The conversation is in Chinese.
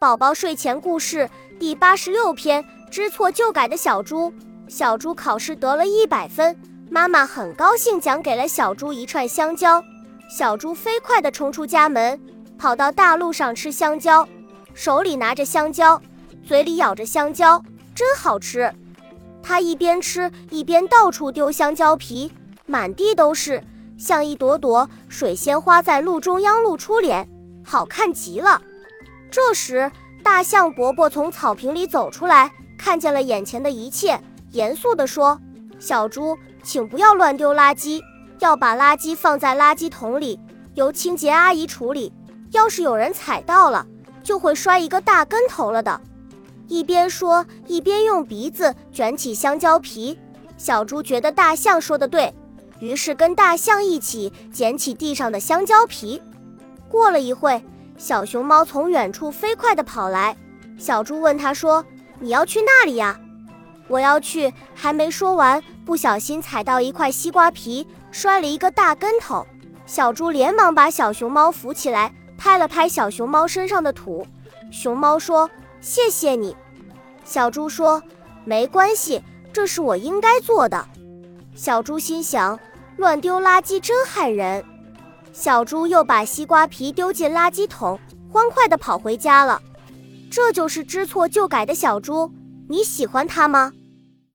宝宝睡前故事第八十六篇：知错就改的小猪。小猪考试得了一百分，妈妈很高兴，奖给了小猪一串香蕉。小猪飞快地冲出家门，跑到大路上吃香蕉，手里拿着香蕉，嘴里咬着香蕉，真好吃。它一边吃一边到处丢香蕉皮，满地都是，像一朵朵水仙花在路中央露出脸，好看极了。这时，大象伯伯从草坪里走出来，看见了眼前的一切，严肃地说：“小猪，请不要乱丢垃圾，要把垃圾放在垃圾桶里，由清洁阿姨处理。要是有人踩到了，就会摔一个大跟头了的。”一边说，一边用鼻子卷起香蕉皮。小猪觉得大象说的对，于是跟大象一起捡起地上的香蕉皮。过了一会。小熊猫从远处飞快地跑来，小猪问他说：“你要去那里呀？”“我要去。”还没说完，不小心踩到一块西瓜皮，摔了一个大跟头。小猪连忙把小熊猫扶起来，拍了拍小熊猫身上的土。熊猫说：“谢谢你。”小猪说：“没关系，这是我应该做的。”小猪心想：“乱丢垃圾真害人。”小猪又把西瓜皮丢进垃圾桶，欢快地跑回家了。这就是知错就改的小猪，你喜欢它吗？